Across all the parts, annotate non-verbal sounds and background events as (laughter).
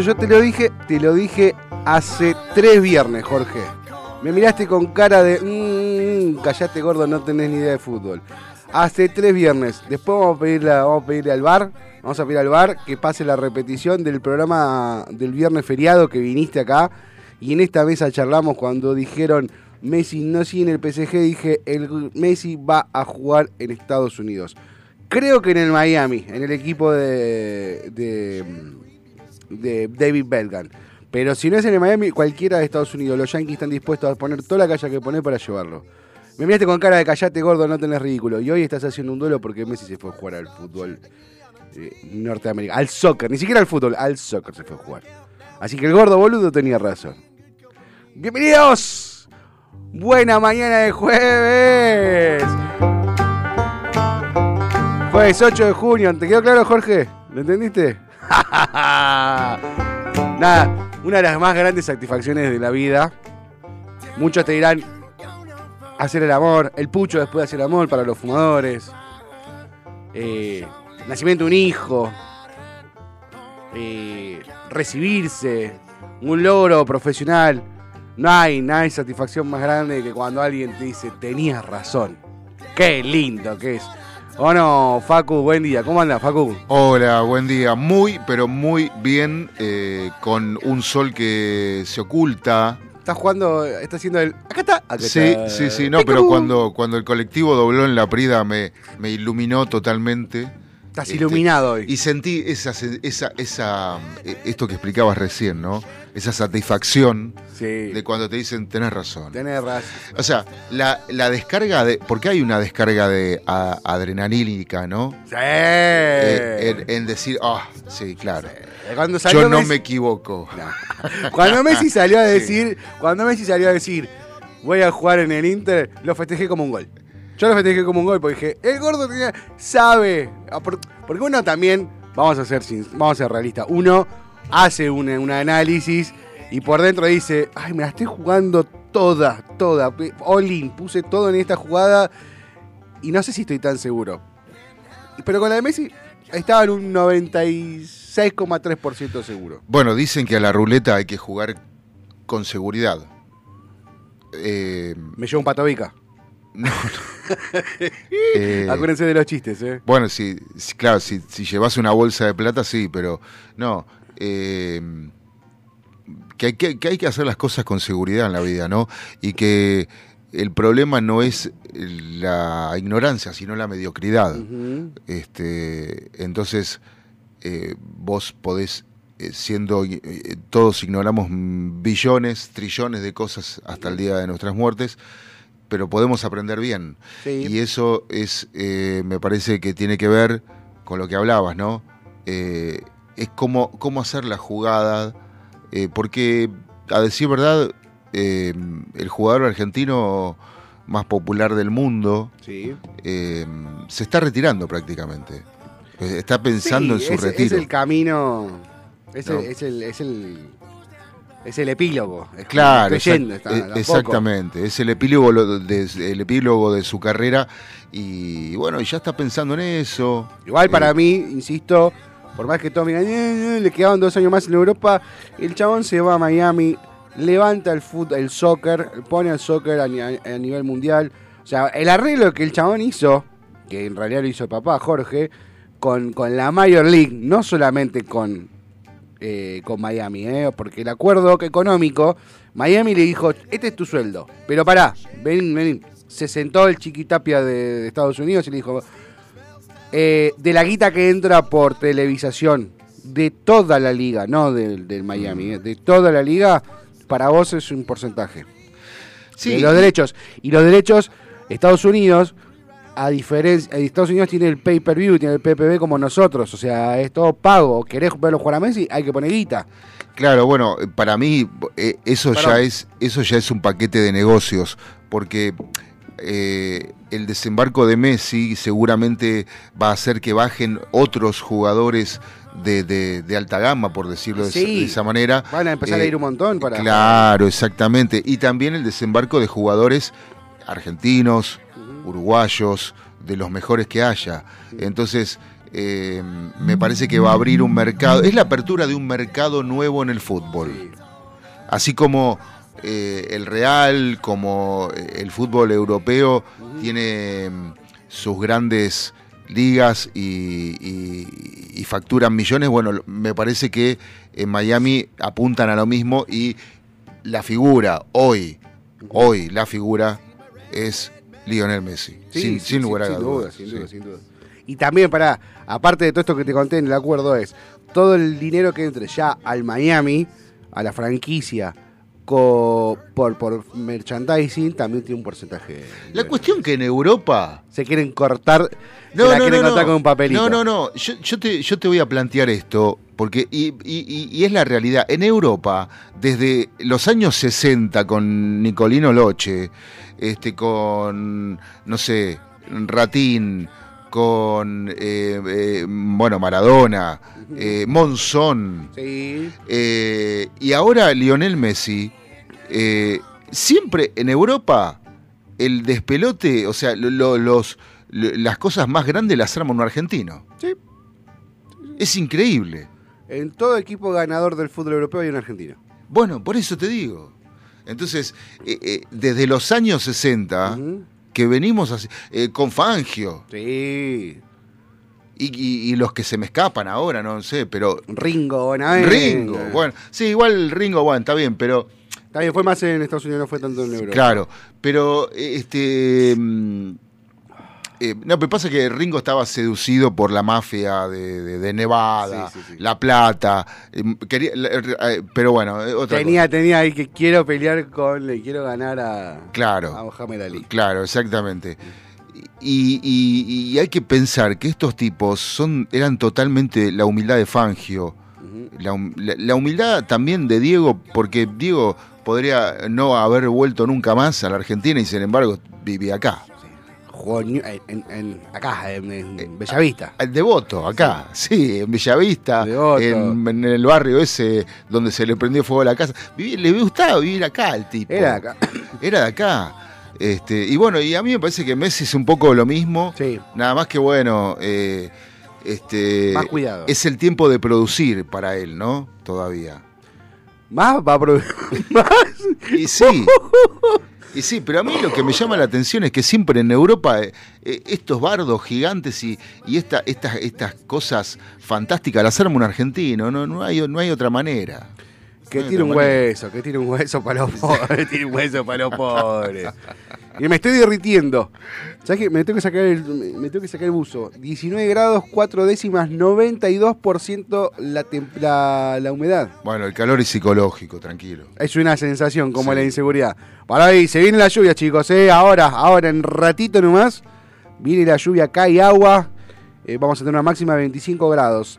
Yo te lo dije, te lo dije hace tres viernes, Jorge. Me miraste con cara de, mmm, callate gordo, no tenés ni idea de fútbol. Hace tres viernes. Después vamos a pedirle, vamos a pedirle al bar, vamos a pedir al bar que pase la repetición del programa del viernes feriado que viniste acá. Y en esta mesa charlamos cuando dijeron Messi no sigue en el PSG, dije el Messi va a jugar en Estados Unidos. Creo que en el Miami, en el equipo de, de David Belgan. Pero si no es en el Miami, cualquiera de Estados Unidos, los Yankees están dispuestos a poner toda la calle que poner para llevarlo. Me miraste con cara de callate gordo, no tenés ridículo. Y hoy estás haciendo un duelo porque Messi se fue a jugar al fútbol eh. Al soccer, ni siquiera al fútbol, al soccer se fue a jugar. Así que el gordo boludo tenía razón. Bienvenidos. Buena mañana de jueves. Jueves 8 de junio. ¿Te quedó claro, Jorge? ¿Lo entendiste? (laughs) Nada, una de las más grandes satisfacciones de la vida. Muchos te dirán hacer el amor, el pucho después de hacer el amor para los fumadores. Eh, nacimiento de un hijo. eh, recibirse. Un logro profesional. No hay, no hay satisfacción más grande que cuando alguien te dice, tenías razón. Qué lindo que es. ¿O no, Facu? Buen día. ¿Cómo anda, Facu? Hola, buen día. Muy, pero muy bien, eh, con un sol que se oculta. Estás jugando, está haciendo el. Acá está. Acá Sí, está. sí, sí, no, pero cuando, cuando el colectivo dobló en la Prida me, me iluminó totalmente. Estás Este, iluminado hoy. Y sentí esa, esa, esa, eh, esto que explicabas recién, ¿no? Esa satisfacción Sí. de cuando te dicen, tenés razón. Tenés razón. O sea, la, la descarga de. Porque hay una descarga de a- adrenalínica, ¿no? Sí. Eh, en, en decir, ah, sí, claro. Cuando salió Yo no Messi- me equivoco. (laughs) No. Cuando Messi salió a (laughs) decir, cuando Messi salió a decir, voy a jugar en el Inter, lo festejé como un gol. Yo lo festejé como un gol porque dije, el gordo tenía- sabe. Ah, por- Porque uno también, vamos a ser, vamos a ser realistas, uno hace un, un análisis y por dentro dice, ay, me la estoy jugando toda, toda. All in, puse todo en esta jugada y no sé si estoy tan seguro. Pero con la de Messi estaba en un 96,3% seguro. Bueno, dicen que a la ruleta hay que jugar con seguridad. Eh, Me llevo un patobica. No, no. (laughs) Eh, Acuérdense de los chistes, ¿eh? bueno, sí, sí, claro, si, si llevas una bolsa de plata, sí, pero no. eh, que, hay que, que hay que hacer las cosas con seguridad en la vida, ¿no? Y que el problema no es la ignorancia, sino la mediocridad. Este, entonces, eh, vos podés, siendo, eh, todos ignoramos billones, trillones de cosas hasta el día de nuestras muertes, pero podemos aprender bien. Sí. Y eso es, eh, me parece que tiene que ver con lo que hablabas, ¿no? Eh, es cómo, cómo hacer la jugada, eh, porque, a decir verdad, el jugador argentino más popular del mundo, Sí. se está retirando prácticamente. Está pensando Sí, en su es, retiro. Es el camino. Es, No. el, es, el, es, el, es el epílogo. Es Claro, estoy yendo, está, tampoco. exactamente. Es el epílogo, lo- de, el epílogo de su carrera y bueno, ya está pensando en eso. Igual para Eh, mí, insisto, por más que todos digan, "Eh, eh", le quedaban dos años más en Europa, el chabón se va a Miami, levanta el fútbol, el soccer, pone al soccer a nivel mundial. O sea, el arreglo que el chabón hizo, que en realidad lo hizo el papá Jorge, con, con la Major League, no solamente con, eh, con Miami, ¿eh? porque el acuerdo económico, Miami le dijo, este es tu sueldo, pero pará, ven, ven. Se sentó el chiquitapia de, de Estados Unidos y le dijo, eh, de la guita que entra por televisación de toda la liga, no del, del Miami, eh, de toda la liga, para vos es un porcentaje sí, de los derechos. Y los derechos, Estados Unidos, a diferencia, Estados Unidos tiene el pay-per-view, tiene el PPV como nosotros, o sea, es todo pago. ¿Querés verlo jugar a Messi? Hay que poner guita. Claro, bueno, eh, para mí eh, eso Perdón. ya es eso ya es un paquete de negocios, porque eh, el desembarco de Messi seguramente va a hacer que bajen otros jugadores de, de- de alta gama, por decirlo de, esa- Sí. de esa manera. Van a empezar a Eh, ir un montón para... Claro, exactamente. Y también el desembarco de jugadores argentinos, uruguayos, de los mejores que haya. Entonces, eh, me parece que va a abrir un mercado. Es la apertura de un mercado nuevo en el fútbol. Sí. Así como eh, el Real, como eh, el fútbol europeo tiene mm, sus grandes ligas y, y- facturan millones, bueno, me parece que en Miami apuntan a lo mismo y la figura hoy, hoy la figura es Lionel Messi, Sí, sin, sí, sin sí, lugar a sin duda, dudas. sin duda, sin duda. Y también, para aparte de todo esto que te conté en el acuerdo, es todo el dinero que entre ya al Miami, a la franquicia, por, por merchandising, también tiene un porcentaje. La cuestión que en Europa Se quieren cortar, se la quieren cortar con un papelito. No, no, no. Yo, yo te, yo te voy a plantear esto, porque, y- y es la realidad. En Europa, desde los años 60, con Nicolino Loche, este, con, no sé, Ratín, con, eh, eh, bueno, Maradona, eh, Monzón, Sí, eh, y ahora Lionel Messi, eh, siempre en Europa el despelote, o sea, lo- lo- los, lo- las cosas más grandes las arma un argentino. sí. Es increíble. En todo equipo ganador del fútbol europeo hay un argentino. Bueno, por eso te digo. Entonces, desde los años 60, Ujú. Que venimos así, eh, con Fangio, Sí. y, y- y los que se me escapan ahora, no sé, pero... Ringo, Bonavent. Ringo, bueno, sí, igual Ringo, bueno, está bien, pero... También fue más en Estados Unidos, no fue tanto en Europa. Claro, pero este. Eh, no, pero pasa que Ringo estaba seducido por la mafia de, de- de Nevada, Sí, sí, sí. La Plata. eh, quería- la- eh, pero bueno, eh, otra Tenía, tenía ahí que quiero pelear con, le quiero ganar a, Claro. a Mohamed Ali. cosa. Claro, exactamente. Y, y- y hay que pensar que estos tipos son, eran totalmente la humildad de Fangio. La humildad también de Diego, porque Diego podría no haber vuelto nunca más a la Argentina y sin embargo vivía acá. Jugó en, en- en- acá, en, en Bellavista. El Devoto, acá, sí, en Bellavista, en, el barrio ese donde se le prendió fuego a la casa. Viví- le gustaba vivir acá al tipo. Era de acá. (coughs) Era de acá. Este, y bueno, y a mí me parece que Messi es un poco lo mismo. Sí. Nada más que bueno, eh, este, Más cuidado. es el tiempo de producir para él, ¿no? Todavía. Más va a probar. (laughs) Más. Y sí. (laughs) Y sí, pero a mí lo que me llama la atención es que siempre en Europa eh, eh, estos bardos gigantes y, y esta, estas, estas cosas fantásticas las arma un argentino, no, no, hay, no hay otra manera. Que tire un hueso, que tire un hueso para los (laughs) pobres, que tire un hueso para los (laughs) pobres. Y me estoy derritiendo. ¿Sabes qué? Me tengo que sacar el, me tengo que sacar el buzo. 19 grados, 4 décimas, 92% la, la, la humedad. Bueno, el calor es psicológico, tranquilo. Es una sensación como Sí. la inseguridad. Para ahí, se viene la lluvia, chicos, ¿eh? Ahora, ahora, en ratito nomás. Viene la lluvia, cae agua. Eh, vamos a tener una máxima de 25 grados.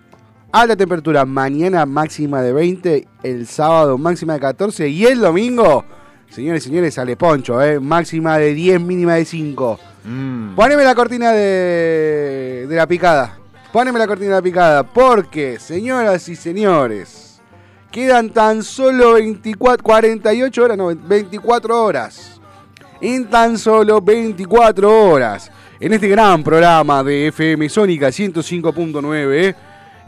Alta temperatura, mañana máxima de 20, el sábado máxima de 14 y el domingo, señores y señores, sale poncho, ¿eh? Máxima de 10, mínima de 5. Mm. Poneme la cortina de, de la picada. Poneme la cortina de la picada. Porque, señoras y señores, quedan tan solo 24, 48 horas, no, 24 horas. En tan solo 24 horas. En este gran programa de FM Sónica 105.9,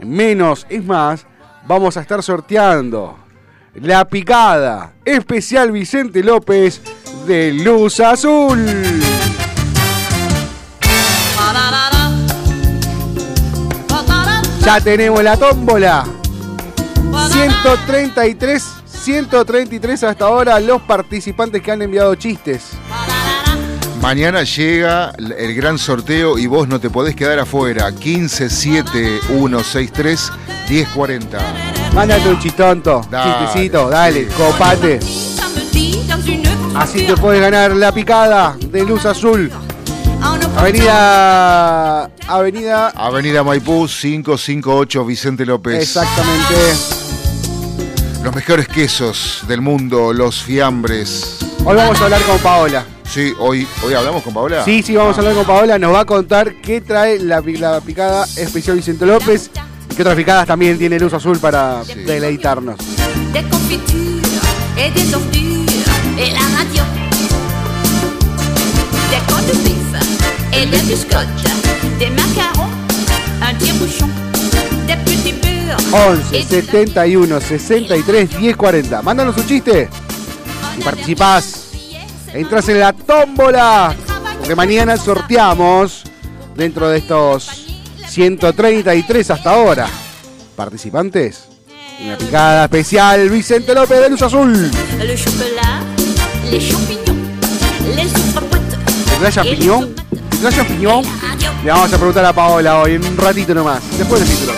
menos es más, vamos a estar sorteando la picada especial Vicente López de Luz Azul. Ya tenemos la tómbola. 133, 133 hasta ahora los participantes que han enviado chistes. Mañana llega el gran sorteo y vos no te podés quedar afuera. 157163 Mándate un chistonto, Dale, chistecito, dale, sí. copate. Así te puedes ganar la picada de luz azul. Avenida. Avenida. Avenida Maipú 558 Vicente López. Exactamente. Los mejores quesos del mundo, los fiambres. Hoy vamos a hablar con Paola. Sí, hoy, hoy hablamos con Paola. Sí, sí, vamos a hablar con Paola. Nos va a contar qué trae la, pi- la picada especial Vicente López. Y qué otras picadas también tiene luz azul para Sí. deleitarnos. des confitures et des ordures et la radio. Des côtes de pizza et des biscottes, des macarons, un tire-bouchon, des petits beurres. 11 et du 71 63 10 40. Mándanos un chiste y participás. Entras en la tómbola. Porque mañana sorteamos dentro de estos 133 hasta ahora participantes. Una picada especial Vicente López de Luz Azul. ¿Tendrá champiñón? ¿Tendrá champiñón? Le vamos a preguntar a Paola hoy en un ratito nomás. Después del título.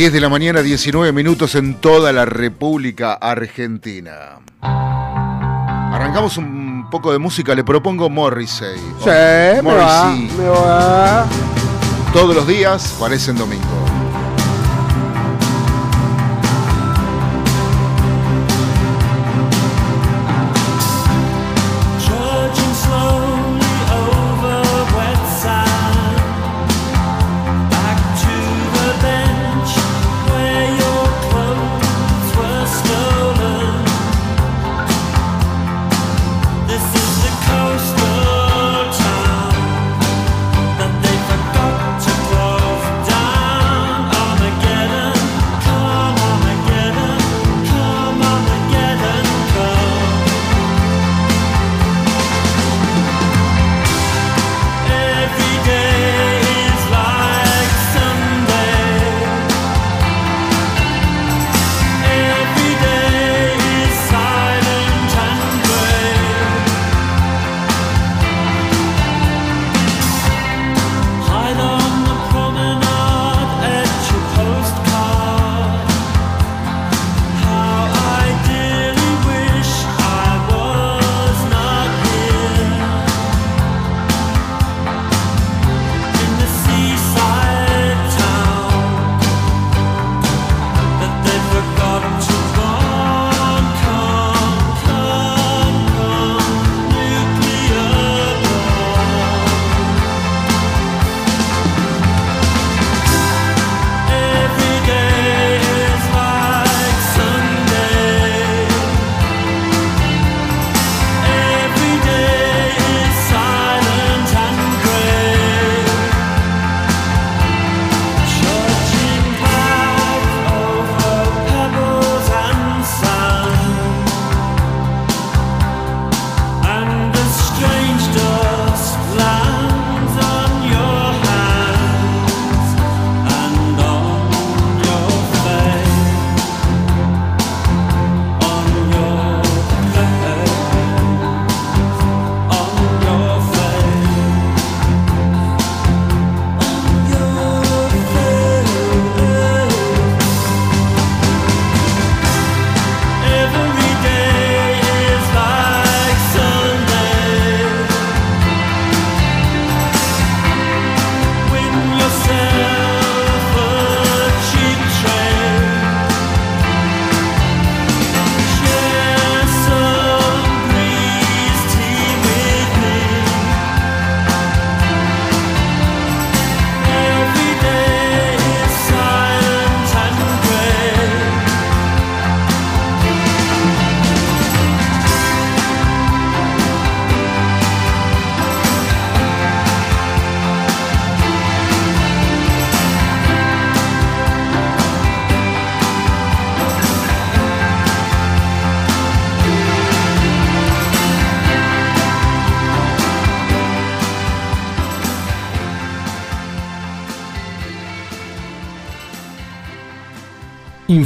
10 de la mañana, 19 minutos en toda la República Argentina. Arrancamos un poco de música, le propongo Morrissey. Sí, me va, Morrissey. me va. Todos los días parecen domingo.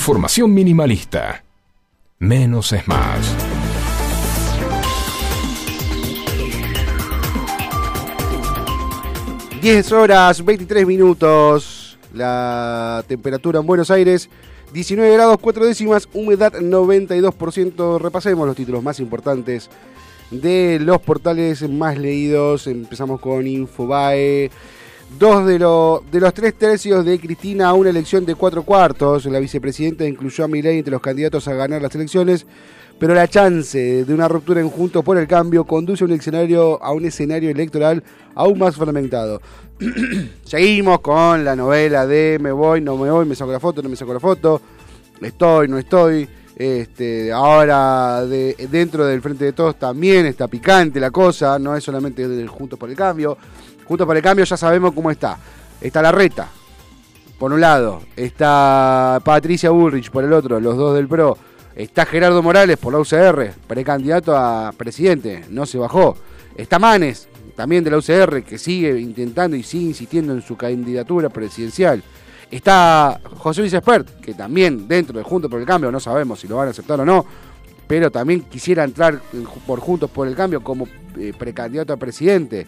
Información minimalista. Menos es más. Diez horas 23 minutos. La temperatura en Buenos Aires 19 grados 4 décimas, humedad 92%. Repasemos los títulos más importantes de los portales más leídos. Empezamos con Infobae. Dos de, lo- de los tres tercios de Cristina a una elección de cuatro cuartos. La vicepresidenta incluyó a Milei entre los candidatos a ganar las elecciones, pero la chance de una ruptura en Juntos por el Cambio conduce a un escenario, a un escenario electoral aún más fragmentado. (clears throat) Seguimos con la novela de me voy, no me voy, me saco la foto, no me saco la foto, estoy, no estoy. Este, ahora de, dentro del Frente de Todos también está picante la cosa, no es solamente del Juntos por el Cambio. Juntos por el Cambio ya sabemos cómo está. Está la reta, por un lado. Está Patricia Bullrich por el otro, los dos del PRO. Está Gerardo Morales por la UCR, precandidato a presidente, no se bajó. Está Manes, también de la UCR, que sigue intentando y sigue insistiendo en su candidatura presidencial. Está José Luis Espert, que también dentro de Juntos por el Cambio, no sabemos si lo van a aceptar o no, pero también quisiera entrar en- por Juntos por el Cambio como eh, precandidato a presidente.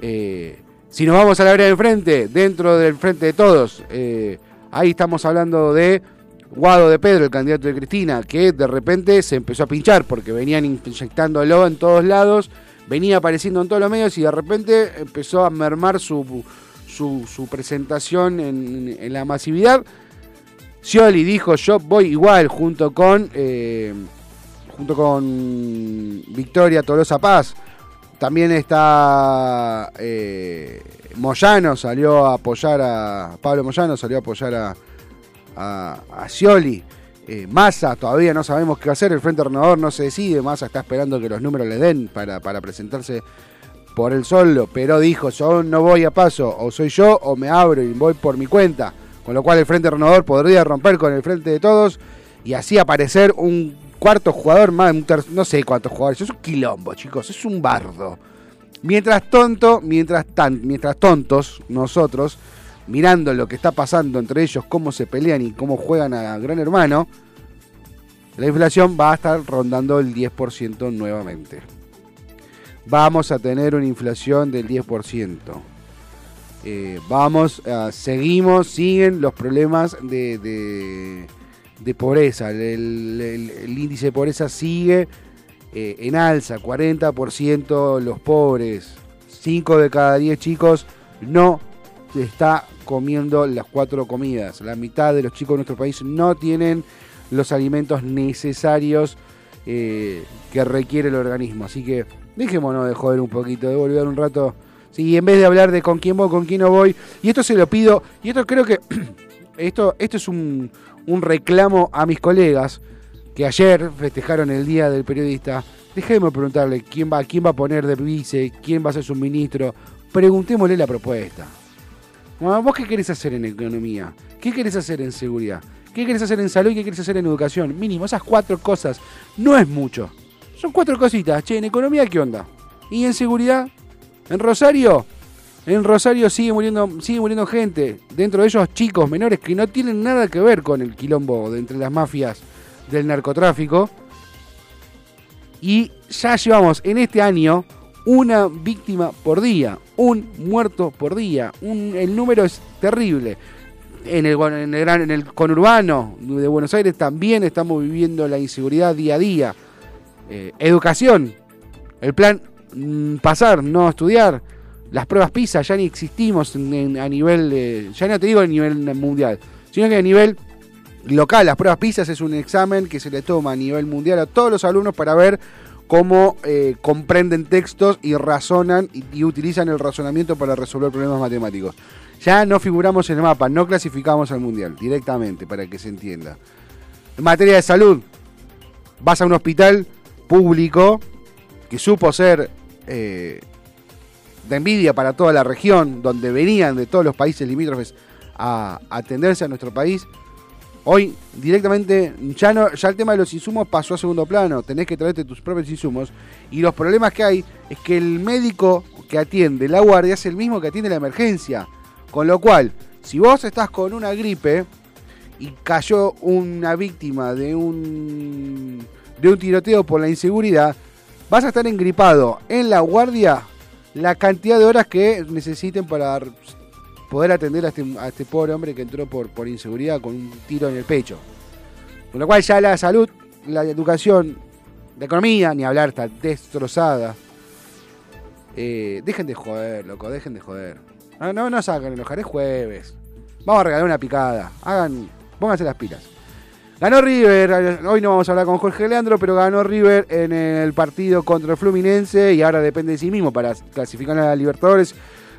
Eh, si nos vamos a la vereda del frente, dentro del frente de todos, eh, ahí estamos hablando de Guado de Pedro, el candidato de Cristina, que de repente se empezó a pinchar porque venían inyectándolo en todos lados, venía apareciendo en todos los medios y de repente empezó a mermar su, su, presentación en, en la masividad. Scioli dijo yo voy igual junto con eh, junto con Victoria Tolosa Paz. También está eh, Moyano, salió a apoyar a. Pablo Moyano salió a apoyar a, a, Scioli. Eh, Massa, todavía no sabemos qué hacer. El Frente Renovador no se decide. Massa está esperando que los números le den para, para presentarse por el solo. Pero dijo: Yo no voy a paso. O soy yo o me abro y voy por mi cuenta. Con lo cual el Frente Renovador podría romper con el Frente de Todos y así aparecer un cuarto jugador más. un ter- no sé cuántos jugadores. Es un quilombo, chicos. Es un bardo. Mientras tonto, mientras tan, mientras tontos, nosotros, mirando lo que está pasando entre ellos, cómo se pelean y cómo juegan a Gran Hermano, la inflación va a estar rondando el 10% nuevamente. Vamos a tener una inflación del 10%. Eh, vamos, a- seguimos, siguen los problemas de- de pobreza. El, el- índice de pobreza sigue eh, en alza, 40% los pobres, 5 de cada 10 chicos no está comiendo las cuatro comidas. La mitad de los chicos de nuestro país no tienen los alimentos necesarios eh, que requiere el organismo. Así que dejémonos de joder un poquito, de volver un rato. Sí, en vez de hablar de con quién voy, con quién no voy. Y esto se lo pido, y esto creo que (clears throat) esto, esto es un, un reclamo a mis colegas que ayer festejaron el Día del Periodista. Dejemos de preguntarle quién va, quién va a poner de vice, quién va a ser su ministro. Preguntémosle la propuesta. Bueno, ¿Vos qué querés hacer en economía? ¿Qué querés hacer en seguridad? ¿Qué querés hacer en salud y qué querés hacer en educación? Mínimo, esas cuatro cosas. No es mucho. Son cuatro cositas. Che, en economía, ¿qué onda? ¿Y en seguridad? ¿En Rosario? En Rosario sigue muriendo, sigue muriendo gente. Dentro de ellos chicos menores que no tienen nada que ver con el quilombo de entre las mafias del narcotráfico. Y ya llevamos en este año una víctima por día, un muerto por día. El número es terrible. En el, en, el gran- en el conurbano de Buenos Aires también estamos viviendo la inseguridad día a día. Eh, educación, el plan mm, pasar, no estudiar. Las pruebas PISA ya ni existimos a nivel, ya no te digo a nivel mundial, sino que a nivel local. Las pruebas PISA es un examen que se le toma a nivel mundial a todos los alumnos para ver cómo eh, comprenden textos y razonan y, y utilizan el razonamiento para resolver problemas matemáticos. Ya no figuramos en el mapa, no clasificamos al mundial directamente para que se entienda. En materia de salud, vas a un hospital público que supo ser eh, de envidia para toda la región, donde venían de todos los países limítrofes a atenderse a nuestro país. Hoy directamente ya no ya el tema de los insumos pasó a segundo plano, tenés que traerte tus propios insumos y los problemas que hay es que el médico que atiende la guardia es el mismo que atiende la emergencia, con lo cual si vos estás con una gripe y cayó una víctima de un, de un tiroteo por la inseguridad, vas a estar engripado en la guardia la cantidad de horas que necesiten para poder atender a este, a este pobre hombre que entró por, por inseguridad con un tiro en el pecho. Con lo cual ya la salud, la educación, la economía, ni hablar, está destrozada. Eh, dejen de joder, loco, dejen de joder. Ah, no nos hagan enojar, es jueves. Vamos a regalar una picada. Hagan, pónganse las pilas. Ganó River, hoy no vamos a hablar con Jorge Leandro, pero ganó River en el partido contra el Fluminense y ahora depende de sí mismo para clasificar a Libertadores.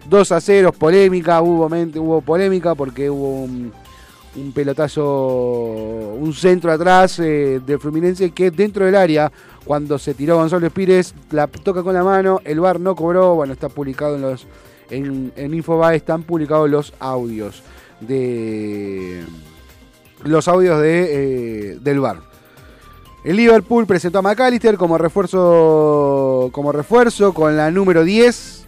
2 a 0, polémica, hubo, hubo polémica porque hubo un, pelotazo, un centro atrás eh, del Fluminense que dentro del área, cuando se tiró Gonzalo Pires, la toca con la mano, el VAR no cobró, bueno, está publicado en los en, en están publicados los audios de los audios de, eh, del VAR. El Liverpool presentó a McAllister como refuerzo como refuerzo con la número 10.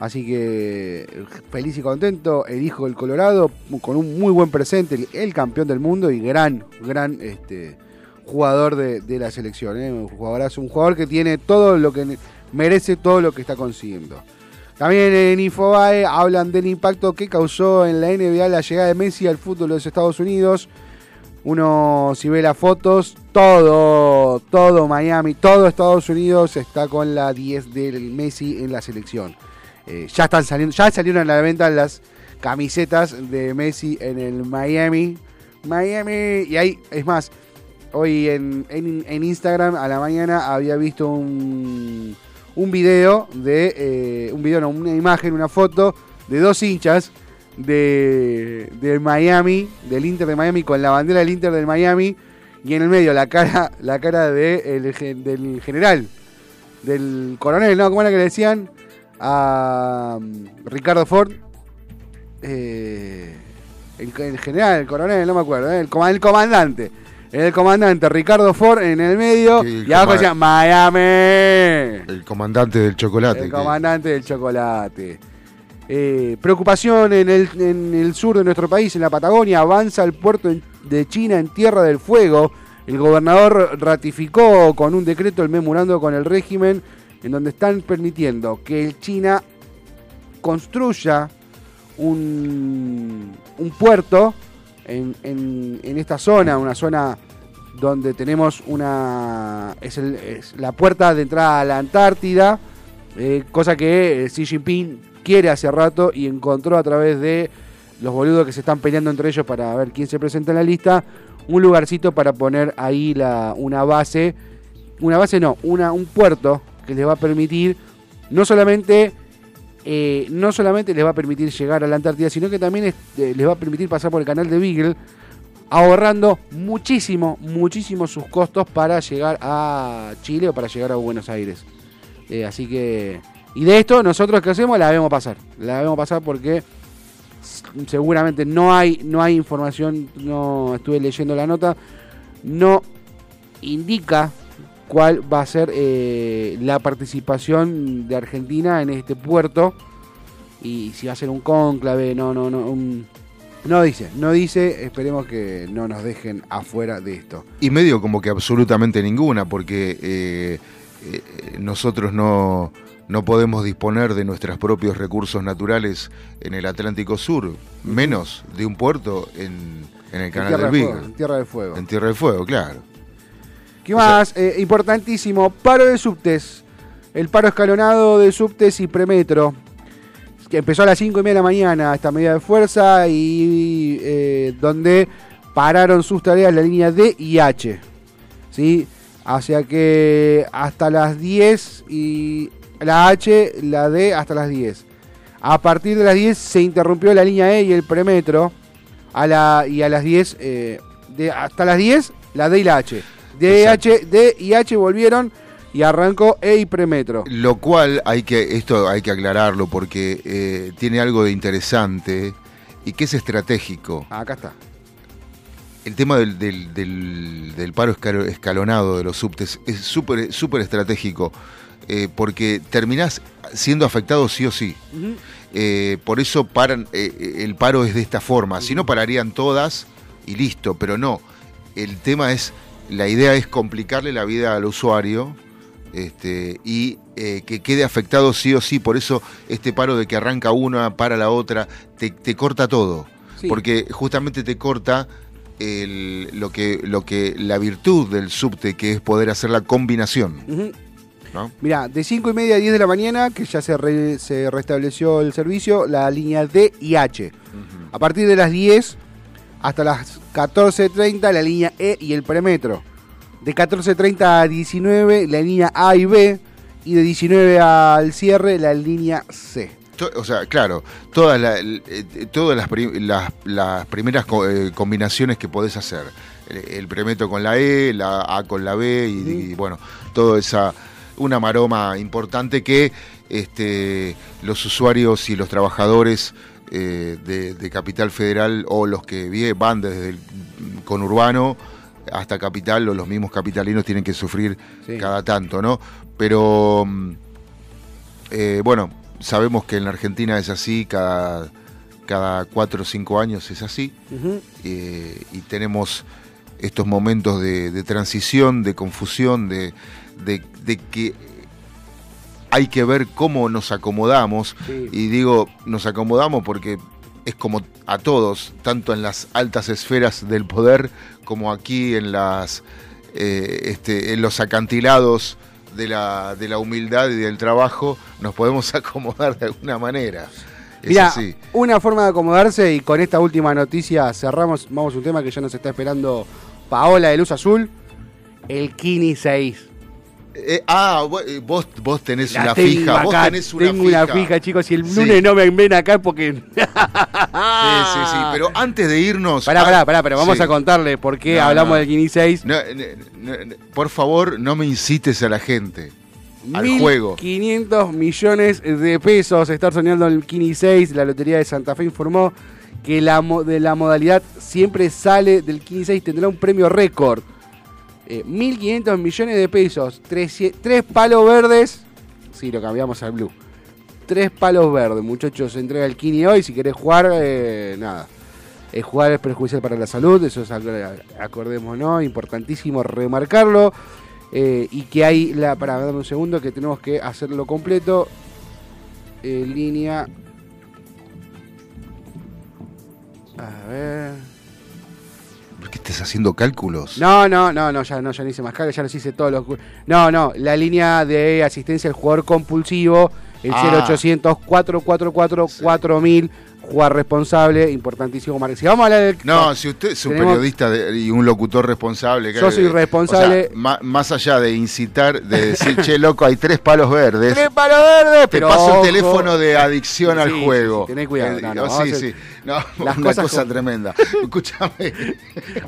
Así que feliz y contento, el hijo del Colorado, con un muy buen presente, el, campeón del mundo y gran, gran este, jugador de, de la selección. ¿eh? Un un jugador que tiene todo lo que merece, todo lo que está consiguiendo. También en Infobae hablan del impacto que causó en la NBA la llegada de Messi al fútbol de los Estados Unidos. Uno, si ve las fotos, todo, todo Miami, todo Estados Unidos está con la 10 del Messi en la selección. Eh, ya están saliendo, ya salieron a la venta las camisetas de Messi en el Miami. Miami, y ahí, es más, hoy en, en- Instagram a la mañana había visto un, un video de, eh, un video, no, una imagen, una foto de dos hinchas de, del Miami, del Inter de Miami, con la bandera del Inter del Miami, y en el medio la cara, la cara de el del general, del coronel, ¿no? ¿Cómo era que le decían? A um, Ricardo Ford. Eh, el, el general, el coronel, no me acuerdo, ¿eh? el, coma- el comandante. El comandante Ricardo Ford en el medio. El y abajo decía Miami. El comandante del chocolate. El comandante del chocolate. Eh, preocupación en el, sur de nuestro país, en la Patagonia. Avanza el puerto de China en Tierra del Fuego. El gobernador ratificó con un decreto el memorando con el régimen en donde están permitiendo que el China construya un, puerto en, esta zona, una zona donde tenemos una es la puerta de entrada a la Antártida, eh, cosa que eh, Xi Jinping quiere hace rato y encontró a través de los boludos que se están peleando entre ellos para ver quién se presenta en la lista, un lugarcito para poner ahí la, una base, una base no, una, un puerto que les va a permitir no solamente eh, no solamente les va a permitir llegar a la Antártida, sino que también eh, les va a permitir pasar por el canal de Beagle, ahorrando muchísimo, muchísimo sus costos para llegar a Chile o para llegar a Buenos Aires. Eh, así que, y de esto nosotros que hacemos la vemos pasar, la vemos pasar porque seguramente no hay, no hay información, no estuve leyendo la nota, no indica cuál va a ser eh, la participación de Argentina en este puerto y si va a ser un cónclave, no, no, no, no dice, no dice, esperemos que no nos dejen afuera de esto. Y medio como que absolutamente ninguna, porque eh, eh, nosotros no, no podemos disponer de nuestros propios recursos naturales en el Atlántico Sur, menos de un puerto en, en el canal del Beagle. en Tierra del Fuego. En Tierra del Fuego, claro. ¿Qué más? Eh, importantísimo, paro de subtes. El paro escalonado de subtes y premetro. Que empezó a las 5 y media de la mañana, esta medida de fuerza, y eh, donde pararon sus tareas la línea D y H. ¿Sí? Hacia que hasta las 10 y la H, la D hasta las 10. A partir de las 10 se interrumpió la línea E y el premetro. A la, y a las 10, eh, de, hasta las 10, la D y la H. D. H, D y H volvieron y arrancó E y premetro. Lo cual hay que, esto hay que aclararlo porque eh, tiene algo de interesante y que es estratégico. Acá está. El tema del, del- del- del paro escalo- escalonado de los subtes es súper estratégico eh, porque terminás siendo afectado sí o sí. Eh, por eso paran, eh, el paro es de esta forma. Si no, pararían todas y listo, pero no. El tema es, la idea es complicarle la vida al usuario este, y eh, que quede afectado sí o sí. Por eso este paro de que arranca una para la otra, te, te corta todo. Sí. Porque justamente te corta el- lo, que, lo que la virtud del subte, que es poder hacer la combinación. Ujú. ¿No? Mirá, de 5 y media a 10 de la mañana, que ya se, re- se restableció el servicio, la línea D y H. A partir de las 10 hasta las 14.30, la línea E y el premetro. De 14.30 a 19, la línea A y B. Y de 19 al cierre, la línea C. O sea, claro, todas, la- eh, todas las, pri- las- las primeras co- eh, combinaciones que podés hacer. El, el premetro con la E, la A con la B y, y, bueno, toda esa una maroma importante que este, los usuarios y los trabajadores eh, de, de Capital Federal o los que van desde el conurbano hasta Capital o los mismos capitalinos tienen que sufrir Sí. cada tanto, ¿no? Pero mm, eh, bueno, sabemos que en la Argentina es así, cada, cada cuatro o cinco años es así, eh, y tenemos estos momentos de, de transición, de confusión, de, de- de que hay que ver cómo nos acomodamos, Sí. y digo, nos acomodamos porque es como a todos, tanto en las altas esferas del poder como aquí en las eh, este, en los acantilados de la, de la humildad y del trabajo, nos podemos (laughs) acomodar de alguna manera. Mira, una forma de acomodarse y con esta última noticia cerramos, vamos a un tema que ya nos está esperando Paola de Luz Azul, el Kini 6. Eh, ah, vos, eh, vos, vos tenés La una fija, vos tenés una tengo fija. una fija, chicos, y el Sí. lunes no me ven acá porque... Sí, sí, sí, pero antes de irnos... Pará, pará, pará, pero vamos sí. a contarle por qué No, hablamos no. del Kini 6. No, no, no, no, por favor, no me incites a la gente al juego. 500 millones de pesos. Estar soñando el Kini 6. La Lotería de Santa Fe informó que la de la modalidad siempre sale del Kini 6 tendrá un premio récord. Eh, 1.500 millones de pesos. Tres, tres palos verdes. Sí, lo cambiamos al blue. Tres palos verdes, muchachos. Entrega el Kini hoy. Si querés jugar, eh, nada. Eh, jugar es perjudicial para la salud, eso es, ac- acordémonos, importantísimo remarcarlo. Eh, y que hay, la, para dame un segundo, que tenemos que hacerlo completo. Eh, línea. Ver. ¿Por qué estás haciendo cálculos? No, no, no, no, ya no, ya no hice más carga, ya los hice todos los. No, no, la línea de asistencia al jugador compulsivo, el Ah. 0800 444 4000, jugar responsable, importantísimo. Si vamos a hablar del. No, si usted es un Tenemos- periodista de- y un locutor responsable. que- Yo soy eh, responsable. o sea, ma- más allá de incitar, de decir, che, loco, hay tres palos verdes. ¡Tres palos verdes! Te Pero paso ojo. el teléfono de adicción al Sí, juego. sí, tené cuidado. Eh, No, sí, sí. No, las una cosas cosa tremenda. (laughs) Escúchame.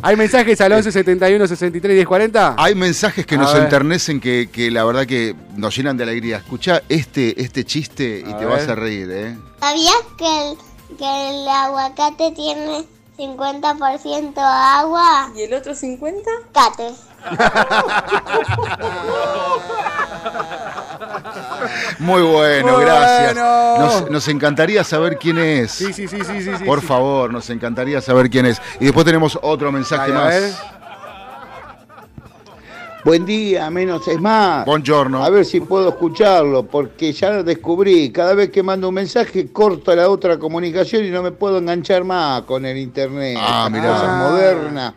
¿Hay mensajes al 11 71 63 10 40? Hay mensajes que A nos ver. enternecen que, que la verdad que nos llenan de alegría. Escucha este, este chiste y A te ver. vas a reír, ¿eh? ¿Sabías que el, que el aguacate tiene 50% agua? ¿Y el otro 50? Cate. (laughs) Muy bueno, Muy gracias. bueno. Nos, nos encantaría saber quién es. Sí, sí, sí, sí, sí. Por sí. favor, nos encantaría saber quién es. Y después tenemos otro mensaje Ay, a ver. más. Buen día, menos es más. Buongiorno. A ver si puedo escucharlo, porque ya lo descubrí. Cada vez que mando un mensaje, corta la otra comunicación y no me puedo enganchar más con el internet. Ah, mirá. cosas modernas.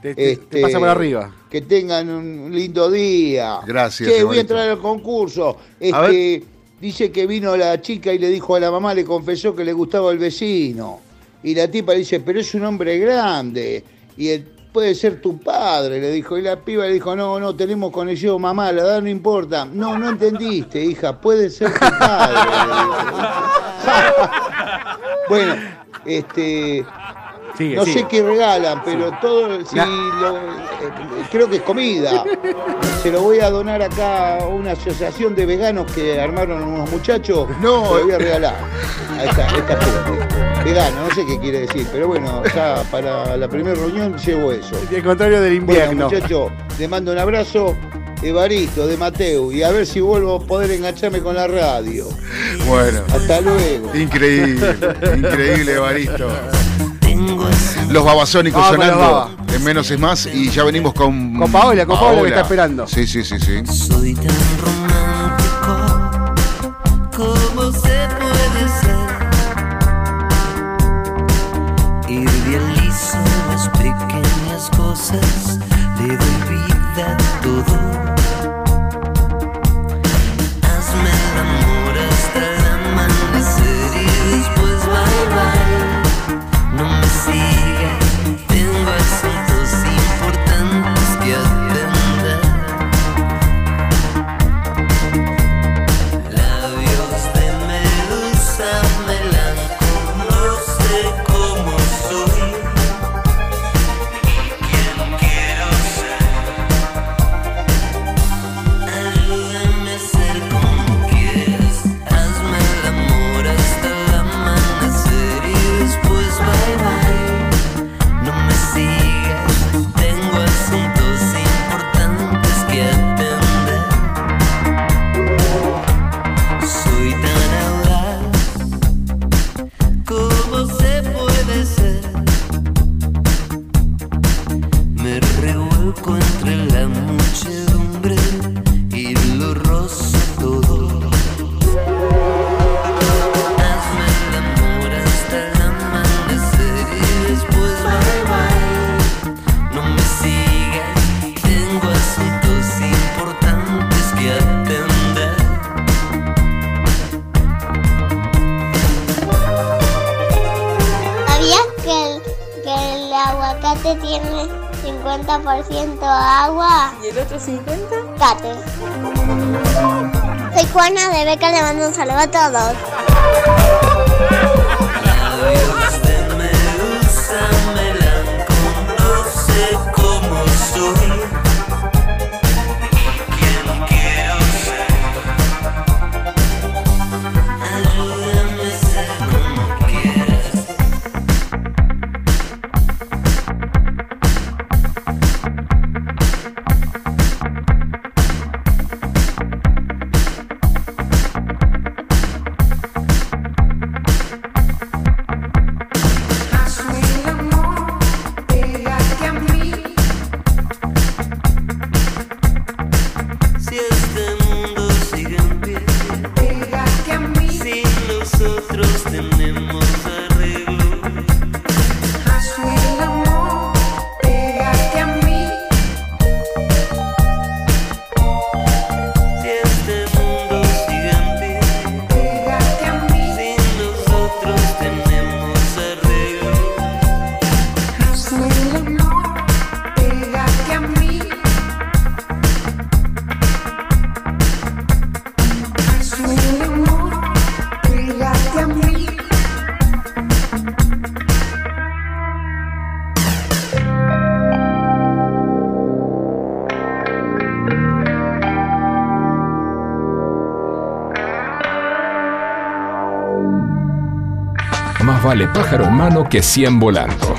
Te, te- te Este, pasa por arriba. Que tengan un lindo día. Gracias, Che, voy a entrar al concurso. Este, dice que vino la chica y le dijo a la mamá, le confesó que le gustaba el vecino. Y la tipa le dice, pero es un hombre grande. Y él, puede ser tu padre, le dijo. Y la piba le dijo, no, no, tenemos conexión, mamá, la edad no importa. No, no entendiste, hija, puede ser tu padre. (laughs) bueno, este... Sigue, No sigue. sé qué regalan, pero todo, si lo- eh, creo que es comida. Se lo voy a donar acá a una asociación de veganos que armaron unos muchachos. No. Se lo voy a regalar a esta, a esta gente. Vegano, no sé qué quiere decir, pero bueno, ya para la primera reunión llevo eso. Y al contrario del Bueno, invierno. muchachos, te mando un abrazo. Evaristo, de Mateo, y a ver si vuelvo a poder engancharme con la radio. Bueno. Hasta luego. Increíble, (laughs) increíble, Evaristo. Los babasónicos Vamos con los sonando en menos es más y ya venimos con. Con Paola, con Paola que está esperando. Sí, sí, sí, sí. Soy tan romántico aguacate tiene 50% agua? ¿Y el otro 50? Cate. Soy Juana de Beca, le mando un saludo a todos. Labios de medusa mano que 100 volando.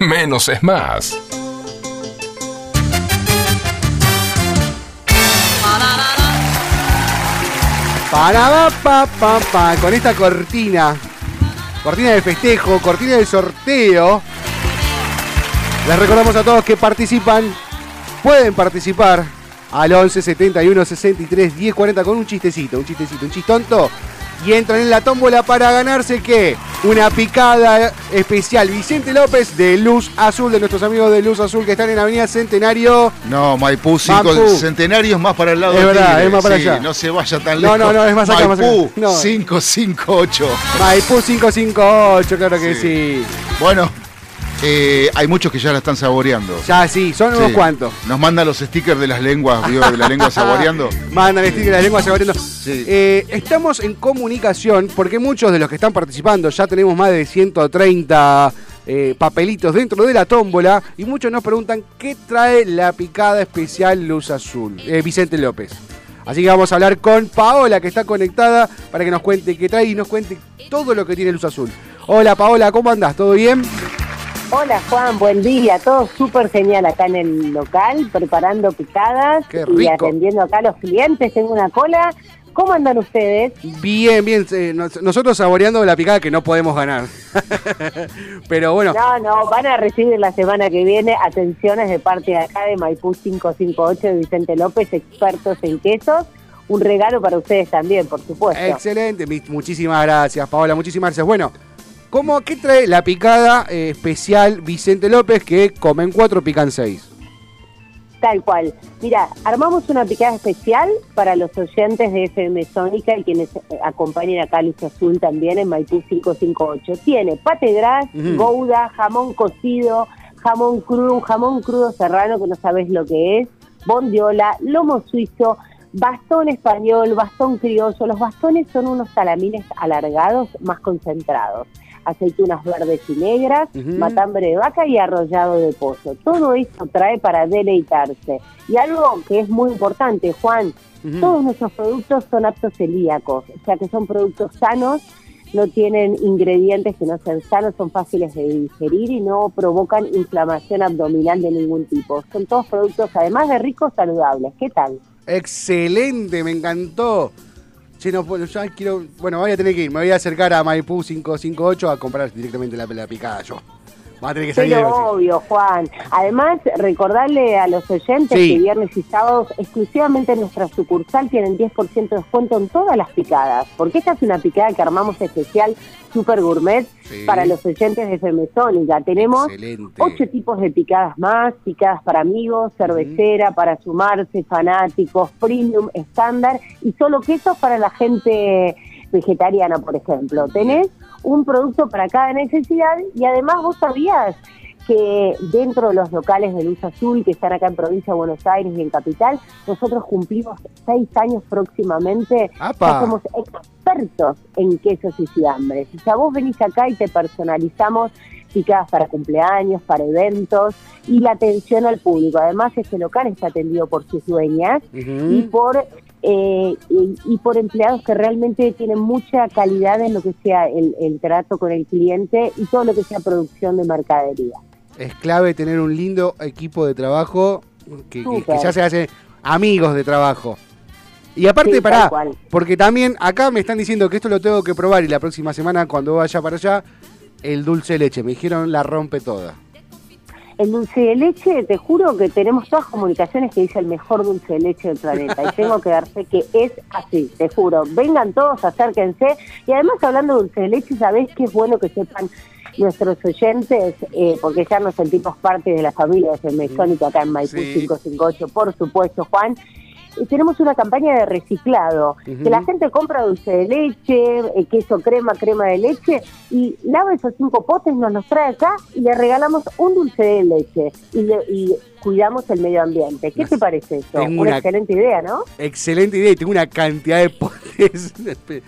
Menos es más. Para pa, pa, pa, con esta cortina. Cortina de festejo, cortina de sorteo. Les recordamos a todos que participan. Pueden participar al 11 71 63 10 40 con un chistecito, un chistecito, un chistonto. Y entran en la tómbola para ganarse que una picada especial Vicente López de Luz Azul, de nuestros amigos de Luz Azul que están en Avenida Centenario. No, Maipú 5 Maipú. centenarios más para el lado Es de verdad, Tigre. es más para Sí, allá. No se vaya tan No, lejos. no, no, es más acá, más Maipú acá. No. 558. Maipú 558, claro que Sí. sí. Bueno, eh, hay muchos que ya la están saboreando. Ya sí, son unos Sí. cuantos. Nos mandan los stickers de las lenguas, ¿vio? De la lengua (laughs) saboreando. Mandan el sticker de la lengua saboreando. Sí. Eh, estamos en comunicación porque muchos de los que están participando ya tenemos más de 130 eh, papelitos dentro de la tómbola y muchos nos preguntan qué trae la picada especial Luz Azul. Eh, Vicente López. Así que vamos a hablar con Paola que está conectada para que nos cuente qué trae y nos cuente todo lo que tiene Luz Azul. Hola Paola, ¿cómo andás? ¿Todo bien? Hola Juan, buen día, todo súper genial acá en el local, preparando picadas Qué y atendiendo acá a los clientes. Tengo una cola ¿Cómo andan ustedes? Bien, bien. eh, nos- nosotros saboreando la picada que no podemos ganar. (laughs) Pero bueno, No, no, van a recibir la semana que viene atenciones de parte de acá de Maipú 558 de Vicente López, expertos en quesos. Un regalo para ustedes también, por supuesto. excelente. Muchísimas gracias, Paola. Muchísimas gracias. Bueno, ¿cómo, ¿qué trae la picada eh, especial Vicente López que comen cuatro, pican seis? Tal cual. Mira, armamos una picada especial para los oyentes de FM Sónica y quienes eh, acompañen acá a Luz Azul también en Maipú 558. Tiene pate gras, Ujú. gouda, jamón cocido, jamón crudo, un jamón crudo serrano que no sabes lo que es, bondiola, lomo suizo, bastón español, bastón criollo. Los bastones son unos salamines alargados más concentrados. Aceitunas verdes y negras, matambre de vaca y arrollado de pollo. Todo esto trae para deleitarse. Y algo que es muy importante, Juan, todos nuestros productos son aptos celíacos, o sea que son productos sanos, no tienen ingredientes que no sean sanos, son fáciles de digerir y no provocan inflamación abdominal de ningún tipo. Son todos productos, además de ricos, saludables. ¿Qué tal? Excelente, me encantó. Che, no, puedo, ya quiero, bueno, voy a tener que ir, me voy a acercar a Maipú 558 a comprar directamente la, la picada yo. Va a tener que salir Pero obvio, Juan. Además, recordarle a los oyentes Sí. que viernes y sábados exclusivamente en nuestra sucursal tienen 10% de descuento en todas las picadas, porque esta es una picada que armamos especial, super gourmet, Sí. para los oyentes de FM Sónica. Tenemos Excelente. ocho tipos de picadas más, picadas para amigos, cervecera, para sumarse, fanáticos, premium, estándar y solo quesos para la gente vegetariana, por ejemplo. Tenés un producto para cada necesidad y además vos sabías que dentro de los locales de Luz Azul que están acá en provincia de Buenos Aires y en Capital, nosotros cumplimos seis años próximamente. ¡Apa! Ya somos expertos en quesos y fiambres. O sea, vos venís acá y te personalizamos picadas para cumpleaños, para eventos y la atención al público. Además, este local está atendido por sus dueñas Ujú. y por eh, y, y por empleados que realmente tienen mucha calidad en lo que sea el, el trato con el cliente y todo lo que sea producción de mercadería. Es clave tener un lindo equipo de trabajo que, que- que Súper. ya se hace amigos de trabajo. Y aparte, Sí, pará, porque también acá me están diciendo que esto lo tengo que probar y la próxima semana cuando vaya para allá, el dulce de leche. Me dijeron la rompe toda. El dulce de leche, te juro que tenemos todas comunicaciones que dice el mejor dulce de leche del planeta. Y tengo que darte que es así, te juro. Vengan todos, acérquense. Y además, hablando de dulce de leche, ¿sabés qué es bueno que sepan nuestros oyentes? Eh, porque ya nos sentimos parte de la familia de Femesónico acá en Maipú Sí. 558, por supuesto, Juan. Y tenemos una campaña de reciclado, que la gente compra dulce de leche, eh, queso crema, crema de leche, y lava esos cinco potes, nos los trae acá y le regalamos un dulce de leche. Y, le- y cuidamos el medio ambiente. ¿Qué te parece eso? Una una- excelente idea, ¿no? Excelente idea y tengo una cantidad de potes. (laughs)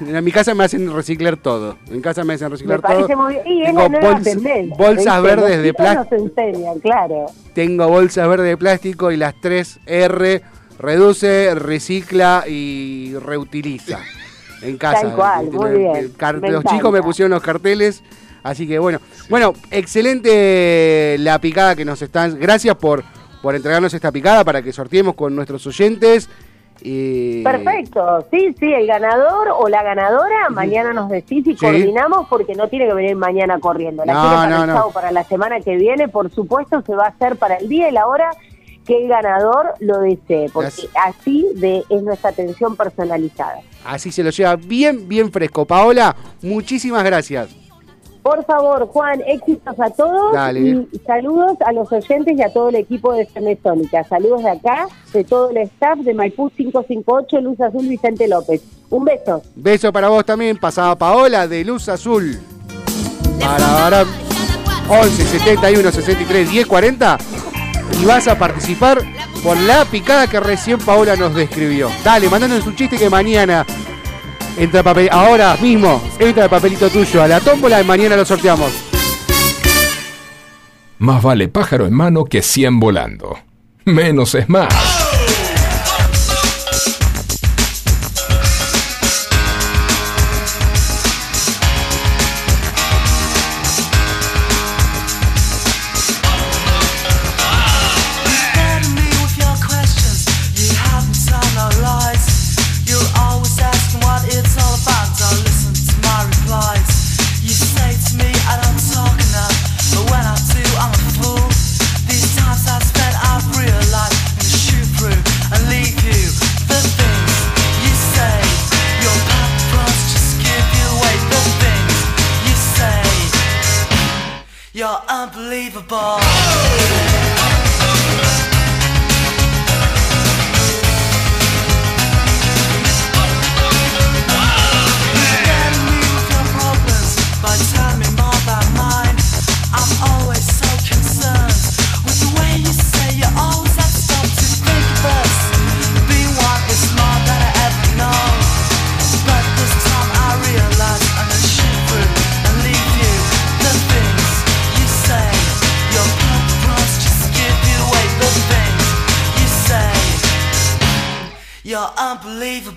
en mi casa me hacen reciclar todo. En casa me hacen Me reciclar parece todo. muy bien. Y Tengo bols- bolsas verdes de plástico. nos enseñan, claro. Tengo bolsas verdes de plástico y las 3 R reduce, recicla y reutiliza. En casa. Tal cual, muy bien. Los chicos me pusieron los carteles. Así que bueno. Bueno, excelente la picada que nos están. Gracias por, por entregarnos esta picada para que sorteemos con nuestros oyentes. Y... Perfecto, sí, sí, el ganador o la ganadora, mañana nos decís y Sí. coordinamos porque no tiene que venir mañana corriendo. La No, quiere para no, el no. para la semana que viene, por supuesto, se va a hacer para el día y la hora que el ganador lo desee, porque Gracias. así de, es nuestra atención personalizada. Así se lo lleva bien, bien fresco. Paola, muchísimas gracias. Por favor, Juan, éxitos a todos Dale. y saludos a los oyentes y a todo el equipo de Semesónica. Saludos de acá, de todo el staff de Maipú 558, Luz Azul Vicente López. Un beso. Beso para vos también, pasada Paola de Luz Azul. Para, para 11 71 63 10 40 y vas a participar por la picada que recién Paola nos describió. Dale, mandándonos un chiste que mañana entra papel, ahora mismo entra el papelito tuyo a la tómbola y mañana lo sorteamos. Más vale pájaro en mano que 100 volando. Menos es más.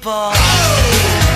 people.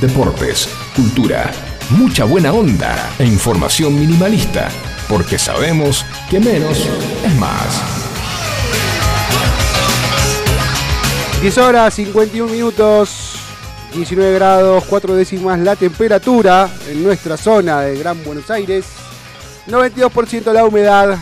Deportes, cultura, mucha buena onda e información minimalista, porque sabemos que menos es más. 10 horas 51 minutos, 19 grados, 4 décimas la temperatura en nuestra zona de Gran Buenos Aires. 92% la humedad.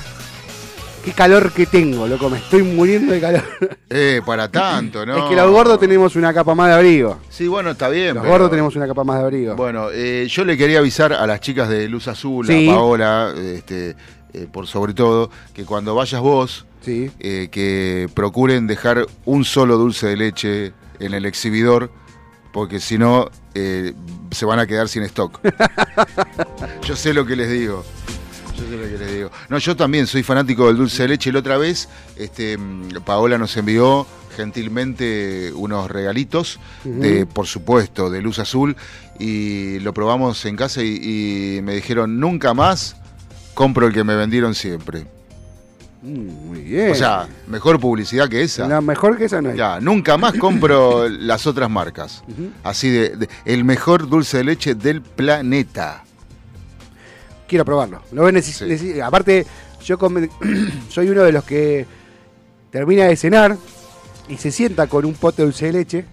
Qué calor que tengo, loco, me estoy muriendo de calor. Eh, para tanto, ¿no? Es que los gordos tenemos una capa más de abrigo. Sí, bueno, está bien. Los pero- gordos tenemos una capa más de abrigo. Bueno, eh, yo le quería avisar a las chicas de Luz Azul, Sí. a Paola, este, eh, por sobre todo, que cuando vayas vos, Sí. eh, que procuren dejar un solo dulce de leche en el exhibidor, porque si no, eh, se van a quedar sin stock. (laughs) yo sé lo que les digo. Yo sé lo que les digo. No, yo también soy fanático del dulce de leche. La otra vez, este, Paola nos envió gentilmente unos regalitos, de, por supuesto, de luz azul, y lo probamos en casa y, y me dijeron, nunca más compro el que me vendieron siempre. Mm, muy bien. O sea, mejor publicidad que esa. No, mejor que esa no hay. Ya, nunca más compro las otras marcas. Así de, de- el mejor dulce de leche del planeta. Quiero probarlo. Lo Sí. Aparte, yo (clears throat) soy uno de los que termina de cenar y se sienta con un pote de dulce de leche.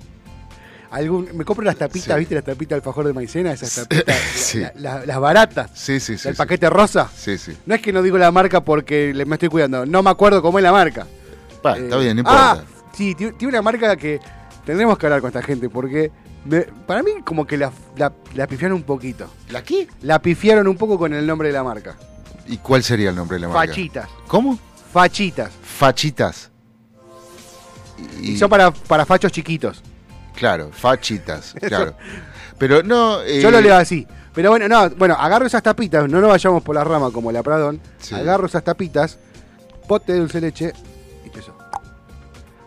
Algún, me compro las tapitas, Sí. ¿viste? Las tapitas del alfajor de maicena, esas tapitas, (laughs) Sí. la- la- las baratas, Sí, sí, sí. sí. paquete rosa. Sí, sí. No es que no digo la marca porque me estoy cuidando, no me acuerdo cómo es la marca. Está Eh, bien, no Ah, importa. sí, ti- tiene una marca que tendremos que hablar con esta gente porque me- para mí como que la, la, la pifiaron un poquito. ¿La qué? La pifiaron un poco con el nombre de la marca. ¿Y cuál sería el nombre de la marca? Fachitas. ¿Cómo? Fachitas. Fachitas. Y, son para, para fachos chiquitos. Claro, fachitas, (laughs) claro. Pero no... eh, Yo lo leo así. Pero bueno, no, bueno, agarro esas tapitas, no nos vayamos por la rama como la Pradón. Sí. Agarro esas tapitas, pote de dulce de leche y eso.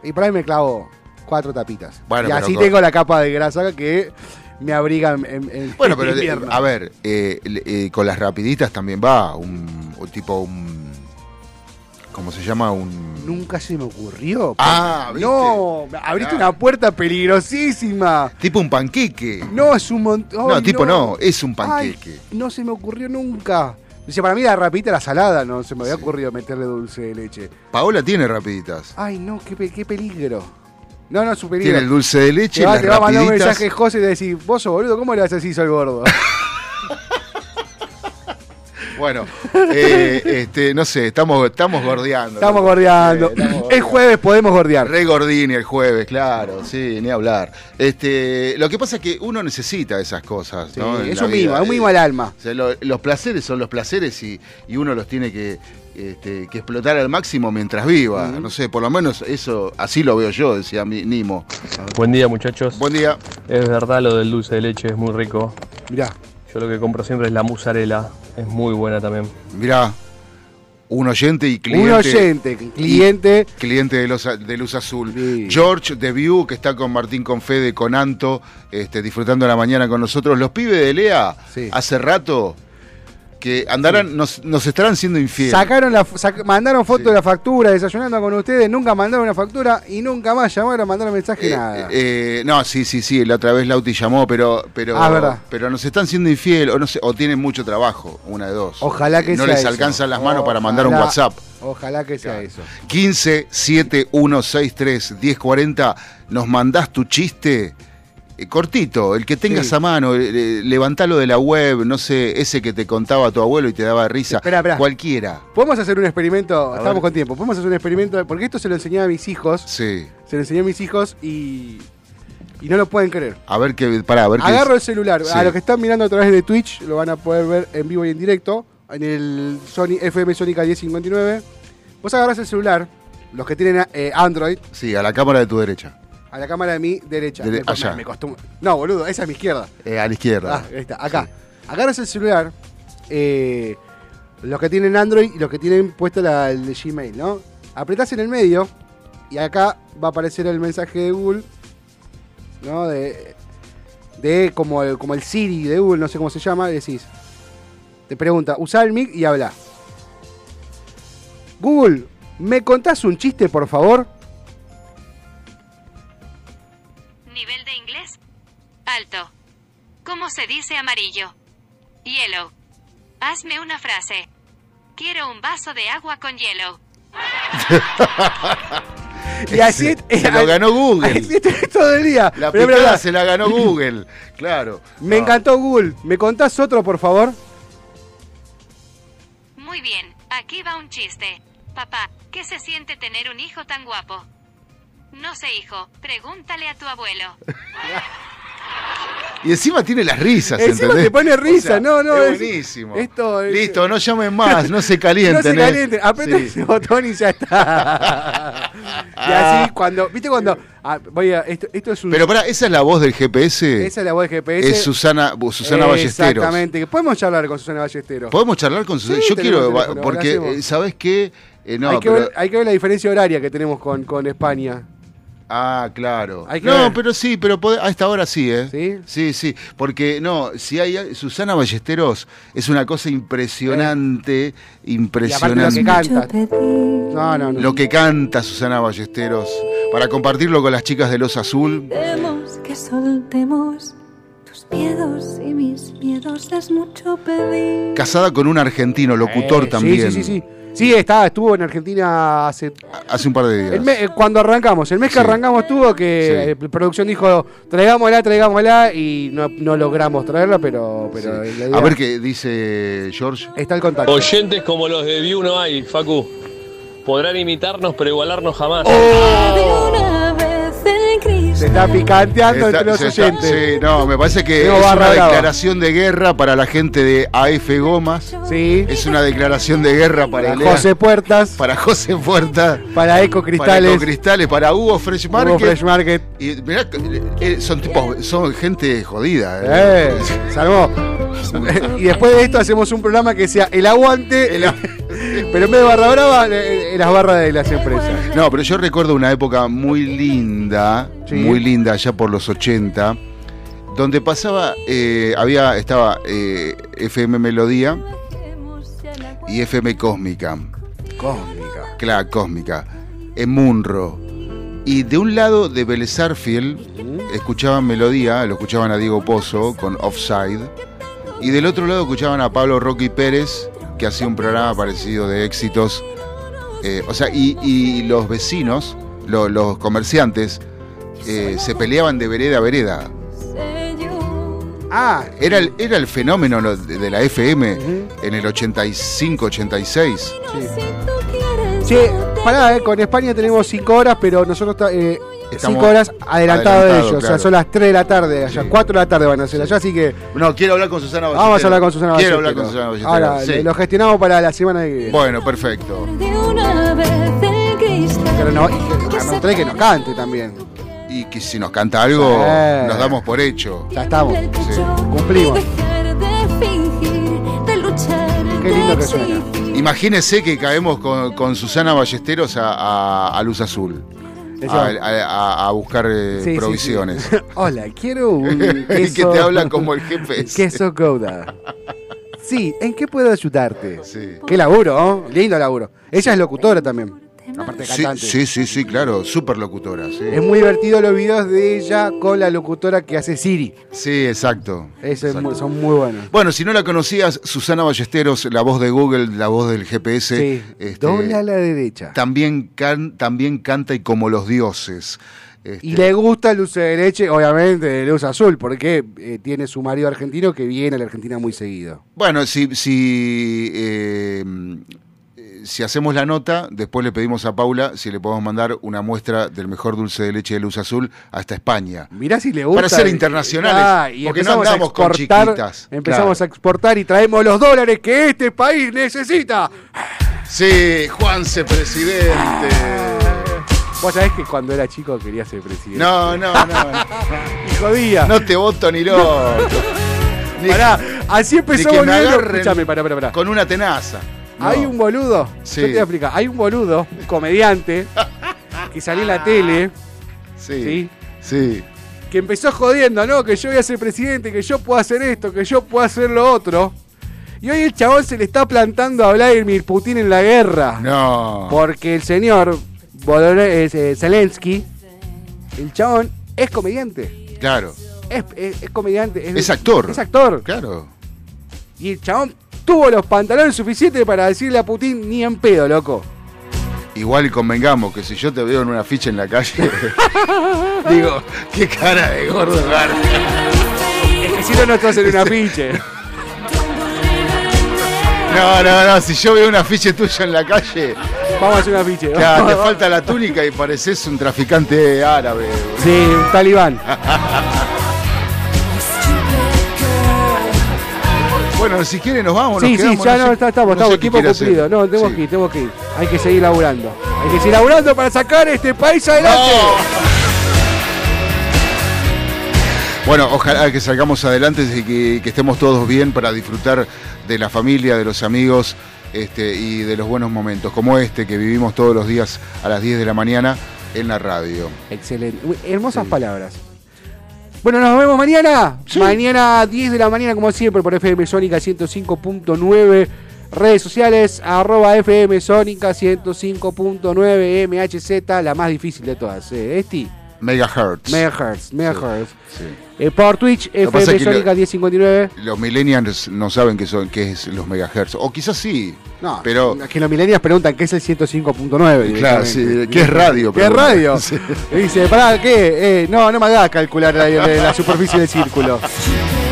Y por ahí me clavo cuatro tapitas. Bueno, y así con- tengo la capa de grasa que me abriga en, en- en Bueno, pero a ver, eh, eh, con las rapiditas también va un, un tipo un ¿cómo se llama? Un Nunca se me ocurrió. Ah, ¿viste? No, abriste Claro. una puerta peligrosísima. tipo un panqueque. No, es un montón. No, tipo no, es un panqueque. Ay, no se me ocurrió nunca. Dice, para mí la rapidita era salada, no se me había ocurrido meterle dulce de leche. Paola tiene rapiditas. Ay, no, qué, qué peligro. No, no, su peligro. Tiene el dulce de leche, Te va, las te va a mandar un mensaje José y te decir, vos sos boludo, ¿cómo le haces así, soy gordo? (laughs) Bueno, eh, este, no sé, estamos, estamos gordeando. Estamos gordeando. Eh, estamos gordeando. jueves, podemos gordear. Re Gordini el jueves, claro, sí, ni hablar. Este, lo que pasa es que uno necesita esas cosas, Sí, es un mimo, es un mimo al alma. O sea, lo- los placeres son los placeres y, y uno los tiene que, este, que explotar al máximo mientras viva. No sé, por lo menos eso, así lo veo yo, decía mi Nimo. Buen día muchachos. Buen día. Es verdad lo del dulce de leche, es muy rico. Mirá. Yo lo que compro siempre es la mozzarella, es muy buena también. Mirá, un oyente y cliente. Un oyente, cliente. Cliente de, los, de Luz Azul. Sí. George de View, que está con Martín Confede, con Anto, este, disfrutando la mañana con nosotros. Los pibes de Lea, Sí. hace rato, que andarán, nos, nos estarán siendo infieles. Sacaron la, sac- mandaron foto Sí. de la factura, desayunando con ustedes, nunca mandaron una factura y nunca más llamaron, mandaron mensaje, Eh, nada. eh, no, sí, sí, sí, la otra vez Lauti llamó, pero, pero, Ah, verdad. pero nos están siendo infiel o no sé, o tienen mucho trabajo, una de dos. Ojalá que no sea les eso. alcanzan las manos para mandar un WhatsApp. Ojalá que sea eso. 15 7163 1040, nos mandás tu chiste eh, cortito, el que tengas Sí. a mano, eh, eh, levantalo de la web, no sé, ese que te contaba tu abuelo y te daba risa, Espera, espera. cualquiera. Podemos hacer un experimento, estamos ver. con tiempo, podemos hacer un experimento, porque esto se lo enseñé a mis hijos, Sí. se lo enseñé a mis hijos y, y no lo pueden creer. A ver qué, pará, a ver qué Agarro el celular, Sí. a los que están mirando a través de Twitch lo van a poder ver en vivo y en directo, en el Sony FM Sónica 1059. Vos agarrás el celular, los que tienen eh, Android, Sí, a la cámara de tu derecha, a la cámara de mi derecha. Dere- me, allá. me costó- No, boludo, esa es mi izquierda. eh, a la izquierda. Ah, ahí está, acá. Agarras el celular, eh, los que tienen Android y los que tienen puesto la, el de Gmail, ¿no? Apretás en el medio y acá va a aparecer el mensaje de Google, ¿no? De, de como, el, como el Siri de Google, no sé cómo se llama, decís. Te pregunta, usa el mic y habla. Google, ¿me contás un chiste, por favor? Alto. ¿Cómo se dice amarillo? Yellow. Hazme una frase. Quiero un vaso de agua con hielo. (laughs) Y así Se lo ganó Google. Así todo el día. La Pero picada verdad. se la ganó Google, claro. Me No. encantó Google. ¿Me contás otro, por favor? Muy bien, aquí va un chiste. Papá, ¿qué se siente tener un hijo tan guapo? No sé, hijo. Pregúntale a tu abuelo. (laughs) Y encima tiene las risas, Encima ¿entendés? te pone risa, no, no, Es es- buenísimo. esto es- Listo, no llamen más, no se calienten. (laughs) no se ¿eh? caliente. Aprieta Sí. ese botón y ya está. (laughs) y así, cuando. ¿Viste cuando.? ah, voy a, esto, esto es un. Pero pará, ¿esa es la voz del GPS? esa es la voz de GPS. es Susana, Susana Ballesteros. Exactamente. Podemos charlar con Susana Ballesteros. ¿Podemos charlar con Susana? Sí, Yo quiero, porque, eh, ¿sabes qué? Eh, no, hay, que pero- ver, hay que ver la diferencia horaria que tenemos con, con España. Ah, claro. Hay que no, ver. pero sí, pero pode- a esta hora sí, ¿eh? ¿Sí? Sí, sí. Porque, no, si hay. Susana Ballesteros es una cosa impresionante, Y aparte lo impresionante. que canta. No, no, no. Lo que canta Susana Ballesteros. Para compartirlo con las chicas de Los Azul. Queremos que soltemos tus miedos y mis miedos es mucho pedir. Casada con un argentino, locutor Eh, sí, también. Sí, sí, sí. Sí, está, estuvo en Argentina hace Hace un par de días. El me- eh, cuando arrancamos, el mes que Sí. arrancamos tuvo que Sí. producción dijo, traigámosla, traigámosla, y no, no logramos traerla, pero, pero Sí. idea- A ver qué dice George. está el contacto. Oyentes como los de View no hay, Facu. Podrán imitarnos, pero igualarnos jamás. Oh. Se está picanteando Está- entre los está- oyentes. sí, no, me parece que Tengo es una declaración de guerra para la gente de AF Gomas. Sí, Es una declaración de guerra para, para José Puertas, para José Puerta, para Eco para Cristales, Eco Cristales, para Hugo Fresh Hugo Market. Fresh Market. Y mirá, eh, son tipos, son gente jodida. Eh, eh. salvó. (laughs) y después de esto hacemos un programa que sea el aguante, El- pero en vez de barra brava, eh, eh, las barras de las empresas. No, pero yo recuerdo una época muy linda, Sí. muy linda, allá por los 80, donde pasaba, eh, había, estaba eh, FM Melodía y FM Cósmica. Cósmica. Claro, Cósmica. En Munro. Y de un lado de Belezarfield escuchaban Melodía, lo escuchaban a Diego Pozo con Offside. Y del otro lado escuchaban a Pablo Rocky Pérez que hacía un programa parecido de éxitos. Eh, o sea, y, y los vecinos, lo- los comerciantes, eh, se peleaban de vereda a vereda. Ah, Era el, era el fenómeno de, de la FM en el 85, 86. Che, pará, eh, con España tenemos 5 horas, pero nosotros eh, Estamos 5 horas adelantado de ellos. O sea, son las 3 de la tarde allá, 4 de la tarde van a ser allá, así que No, quiero hablar con Susana Ballesteros. vamos a hablar con Susana Quiero Ballesteros. hablar con Susana Ballesteros. Ahora, sí. lo gestionamos para la semana que viene. Bueno, perfecto. Pero no, y que, que nos cante también. Y que si nos canta algo, Sí. nos damos por hecho. Ya estamos. Sí. Cumplimos. Qué lindo que suena. Imagínese que caemos con, con Susana Ballesteros a, a- a Luz Azul. A, a- a buscar eh, Sí, sí, provisiones. sí. (laughs) Hola, quiero un (laughs) queso. que te habla como el jefe. Queso Gouda. Sí, ¿en qué puedo ayudarte? Sí. Qué laburo, ¿oh? Lindo laburo. Ella es locutora también. Aparte de cantante. sí, sí, sí, claro, súper locutora, sí. Es muy divertido los videos de ella con la locutora que hace Siri. Sí, exacto. Eso exacto. son muy buenos. Bueno, si no la conocías, Susana Ballesteros, la voz de Google, la voz del GPS. Sí. este, Dobla a la derecha. también, can- también canta y como los dioses. Este, Y le gusta el dulce de leche, obviamente, de luz azul, porque eh, tiene su marido argentino que viene a la Argentina muy seguido. Bueno, si, si, eh, si hacemos la nota, después le pedimos a Paula si le podemos mandar una muestra del mejor dulce de leche de luz azul hasta España. Mirá si le gusta. Para ser internacionales, Ah, y porque no andamos con exportar, chiquitas, Empezamos claro. a exportar y traemos los dólares que este país necesita. Sí, Juanse presidente. Vos sabés que cuando era chico quería ser presidente. No, no, no. (laughs) Y jodía. No te voto ni loco. Ni- Pará, así empezó que me Boludo. agarren Escuchame, pará, pará, pará. Con una tenaza. No. Hay un boludo, Sí. yo te voy a explicar, hay un boludo, un comediante, que salió en la tele, Sí. ¿sí? Sí. que empezó jodiendo, ¿no? Que yo voy a ser presidente, que yo puedo hacer esto, que yo puedo hacer lo otro. Y hoy el chabón se le está plantando a Vladimir Putin en la guerra. No. Porque el señor Volodymyr eh, Zelensky, el chabón, es comediante. Claro. Es, es- es comediante. Es actor. Es actor. Claro. Y el chabón tuvo los pantalones suficientes para decirle a Putin ni en pedo, loco. Igual y convengamos que si yo te veo en una ficha en la calle, (laughs) digo, qué cara de gordo garca. Es que si no, no estás en una pinche. No, no, no, si yo veo una ficha tuya en la calle, Vamos a hacer una pinche. claro, te falta la túnica y pareces un traficante árabe. Sí, un talibán. (laughs) Bueno, si quiere nos vamos. Sí, nos sí, quedamos, ya sé- no, está, estamos, no estamos, tiempo hacer. cumplido. No, tenemos Sí. que ir, tenemos que ir. Hay que seguir laburando. Hay que seguir laburando para sacar este país adelante. Bueno, ojalá que salgamos adelante y que, que estemos todos bien para disfrutar de la familia, de los amigos este, y de los buenos momentos, como este que vivimos todos los días a las 10 de la mañana en la radio. Excelente. Hermosas palabras. Bueno, nos vemos mañana. Mañana 10 de la mañana, como siempre, por FM Sónica 105.9. Redes sociales, arroba FM Sónica 105.9 MHZ, la más difícil de todas. Eh, Esti, Megahertz. Megahertz, Megahertz. Sí. Eh, por Twitch, que pasa FM es que Sónica lo- 1059. Los millennials no saben qué son, qué es los megahertz. O quizás sí. No, pero es que los millennials preguntan qué es el 105.9. Claro, sí, ¿qué es radio? ¿Qué es radio? (laughs) Sí. Y dice, pará, ¿qué? Eh, no, no me hagas calcular la, la- la superficie del círculo. (laughs)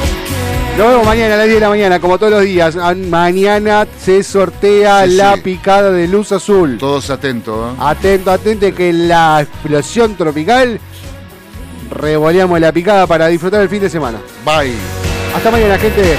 Nos vemos mañana a las 10 de la mañana, como todos los días. Ah, Mañana se sortea Sí, la sí. picada de luz azul. Todos atentos. ¿eh? Atento, atento, que la explosión tropical revoleamos la picada para disfrutar el fin de semana. Bye. Hasta mañana, gente.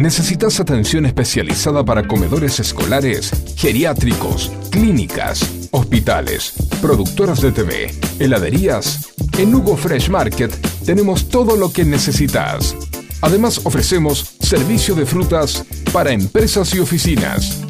¿Necesitas atención especializada para comedores escolares, geriátricos, clínicas, hospitales, productoras de TV, heladerías? En Hugo Fresh Market tenemos todo lo que necesitas. Además ofrecemos servicio de frutas para empresas y oficinas.